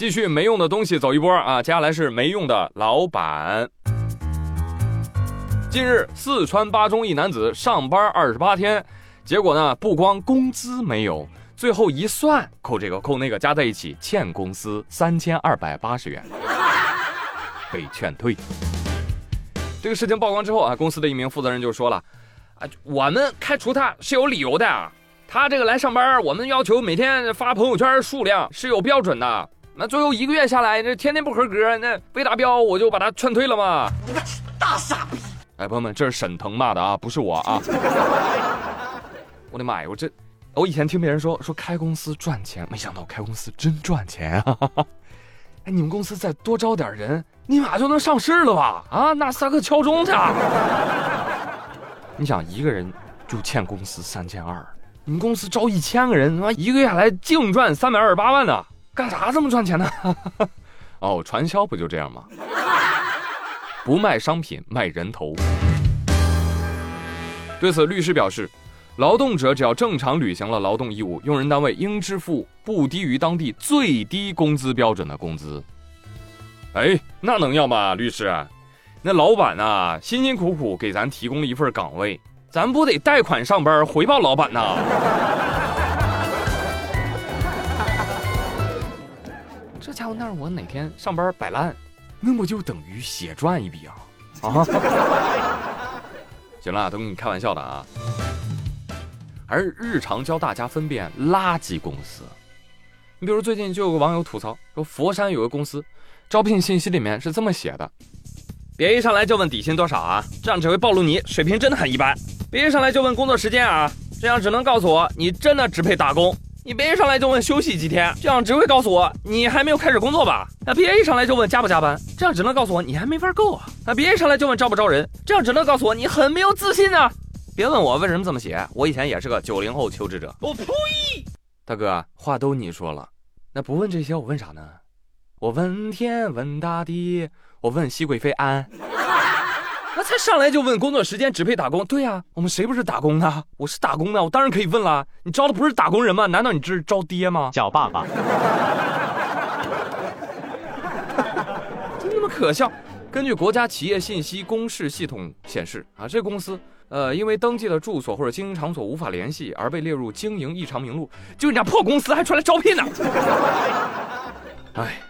继续没用的东西走一波啊！接下来是没用的老板。近日，四川巴中一男子上班二十八天，结果呢，不光工资没有，最后一算，扣这个扣那个，加在一起欠公司三千二百八十元，被劝退。这个事情曝光之后啊，公司的一名负责人就说了：“啊，我们开除他是有理由的，他这个来上班，我们要求每天发朋友圈数量是有标准的。”那最后一个月下来，那天天不合格，那未达标，我就把他劝退了嘛。你个大傻逼！哎，朋友们，这是沈腾骂的啊，不是我啊。我的妈呀，我这，我以前听别人说说开公司赚钱，没想到开公司真赚钱啊！哎，你们公司再多招点人，立马就能上市了吧？啊，纳斯达克敲钟去！你想一个人就欠公司三千二，你们公司招一千个人，他妈一个月下来净赚三百二十八万呢。干啥这么赚钱呢？哦，传销不就这样吗？不卖商品，卖人头。对此，律师表示，劳动者只要正常履行了劳动义务，用人单位应支付不低于当地最低工资标准的工资。哎，那能要吗？律师，那老板呐，辛辛苦苦给咱提供了一份岗位，咱不得贷款上班回报老板呐？这家伙，那我哪天上班摆烂，那不就等于血赚一笔啊？啊！行了，都跟你开玩笑的啊。而日常教大家分辨垃圾公司。你比如最近就有个网友吐槽说，佛山有个公司招聘信息里面是这么写的：别一上来就问底薪多少啊，这样只会暴露你水平真的很一般；别一上来就问工作时间啊，这样只能告诉我你真的只配打工。你别一上来就问休息几天，这样只会告诉我你还没有开始工作吧？那别一上来就问加不加班，这样只能告诉我你还没法够啊！那别一上来就问招不招人，这样只能告诉我你很没有自信啊！别问我为什么这么写，我以前也是个九零后求职者。我呸！大哥，话都你说了，那不问这些我问啥呢？我问天问大地，我问熹贵妃安。那才上来就问工作时间只配打工？对呀，我们谁不是打工的？我是打工的，我当然可以问了。你招的不是打工人吗？难道你这是招爹吗？叫爸爸。真他妈可笑？根据国家企业信息公示系统显示啊，这公司呃因为登记的住所或者经营场所无法联系而被列入经营异常名录，就你家破公司还出来招聘呢？哎，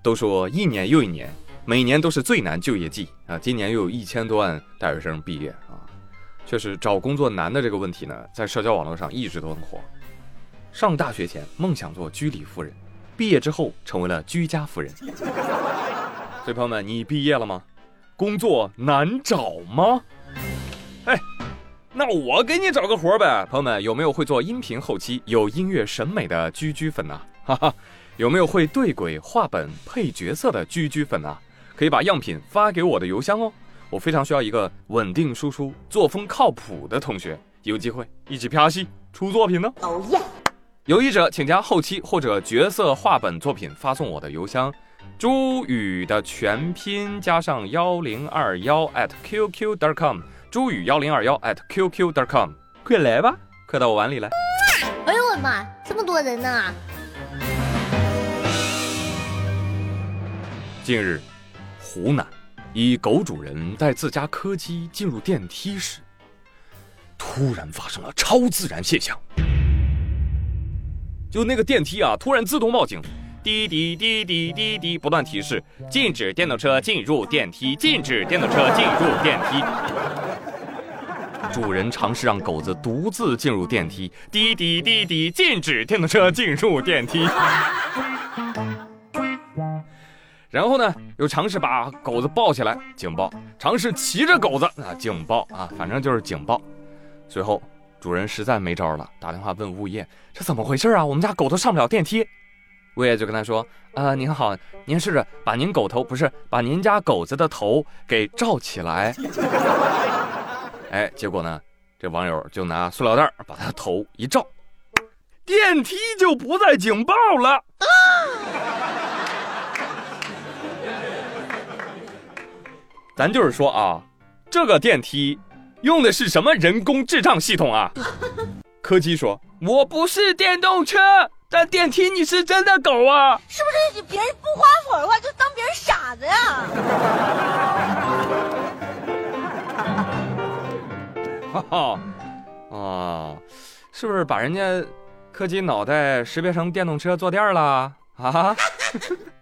都说一年又一年。每年都是最难就业季啊！今年又有一千多万大学生毕业啊，确实找工作难的这个问题呢，在社交网络上一直都很火。上大学前梦想做居里夫人，毕业之后成为了居家夫人。所以朋友们，你毕业了吗？工作难找吗？哎，那我给你找个活呗。朋友们，有没有会做音频后期、有音乐审美的居居粉呢？哈哈，有没有会对轨、画本、配角色的居居粉呢？可以把样品发给我的邮箱哦，我非常需要一个稳定输出、作风靠谱的同学，有机会一起拍戏出作品呢。哦耶！有意者请将后期或者角色画本作品发送我的邮箱，朱宇的全拼加上幺零二幺 at qq dot com，朱宇幺零二幺 at qq dot com，快来吧，快到我碗里来。哎呦我的妈，这么多人呢！近日。湖南一狗主人带自家柯基进入电梯时，突然发生了超自然现象。就那个电梯啊，突然自动报警，滴滴滴滴滴滴，不断提示禁止电动车进入电梯，禁止电动车进入电梯。主人尝试让狗子独自进入电梯，滴滴滴滴，禁止电动车进入电梯。然后呢，又尝试把狗子抱起来，警报；尝试骑着狗子，啊，警报啊，反正就是警报。随后主人实在没招了，打电话问物业：“这怎么回事啊？我们家狗都上不了电梯。”物业就跟他说：“呃，您好，您试着把您狗头不是把您家狗子的头给罩起来。” 哎，结果呢，这网友就拿塑料袋把他头一罩，电梯就不再警报了。咱就是说啊，这个电梯用的是什么人工智障系统啊？柯基说：“我不是电动车，但电梯你是真的狗啊！是不是别人不花火的话，就当别人傻子呀？哈 哈，啊，是不是把人家柯基脑袋识别成电动车坐垫了啊？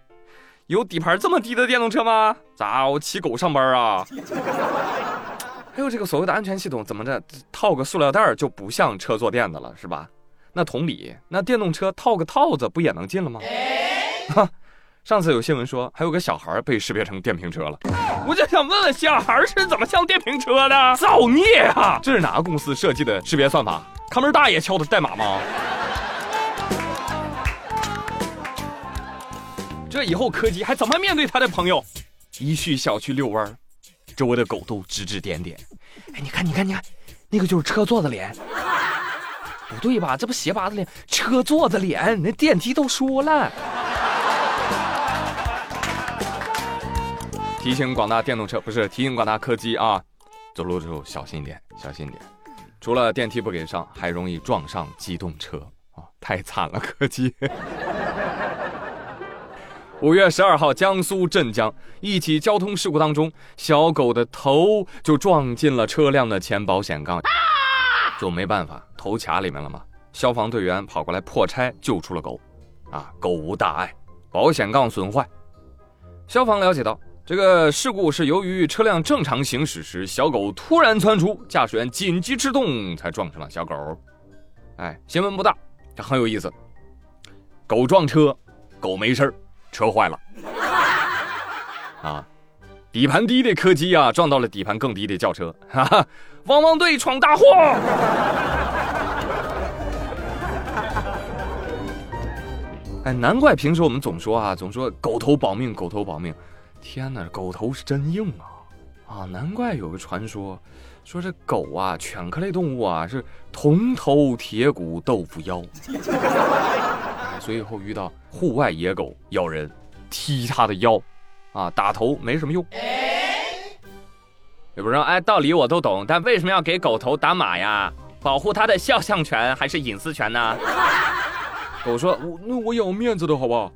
有底盘这么低的电动车吗？咋我骑狗上班啊？还有这个所谓的安全系统，怎么着套个塑料袋就不像车坐垫子了，是吧？那同理，那电动车套个套子不也能进了吗？哈，上次有新闻说还有个小孩被识别成电瓶车了，我就想问问小孩是怎么像电瓶车的？造孽啊！这是哪个公司设计的识别算法？看门大爷敲的代码吗？这以后柯基还怎么面对他的朋友？一去小区遛弯，周围的狗都指指点点。哎，你看，你看，你看，那个就是车座的脸。不对吧？这不鞋拔子脸，车座的脸，那电梯都说了。提醒广大电动车，不是提醒广大柯基啊，走路的时候小心一点，小心一点。除了电梯不给上，还容易撞上机动车啊，太惨了，客机。五月十二号，江苏镇江一起交通事故当中，小狗的头就撞进了车辆的前保险杠。就没办法，头卡里面了嘛。消防队员跑过来破拆，救出了狗。啊，狗无大碍，保险杠损坏。消防了解到，这个事故是由于车辆正常行驶时，小狗突然窜出，驾驶员紧急制动，才撞上了小狗。哎，新闻不大，这很有意思。狗撞车，狗没事儿车坏了。啊。底盘低的柯基啊，撞到了底盘更低的轿车，哈哈！汪汪队闯大祸！哎，难怪平时我们总说啊，总说狗头保命，狗头保命。天哪，狗头是真硬啊！啊，难怪有个传说，说这狗啊，犬科类动物啊，是铜头铁骨豆腐腰。所以以后遇到户外野狗咬人，踢他的腰。啊，打头没什么用。有人说，哎，道理我都懂，但为什么要给狗头打码呀？保护它的肖像权还是隐私权呢？狗说，我那我有面子的好不好？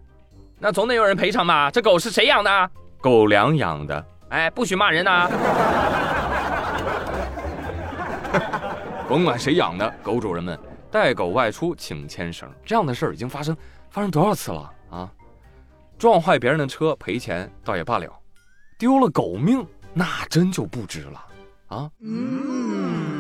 那总得有人赔偿吧？这狗是谁养的？狗粮养的。哎，不许骂人呐！甭管谁养的，狗主人们带狗外出请牵绳，这样的事儿已经发生，发生多少次了啊？撞坏别人的车赔钱倒也罢了，丢了狗命那真就不值了啊！嗯。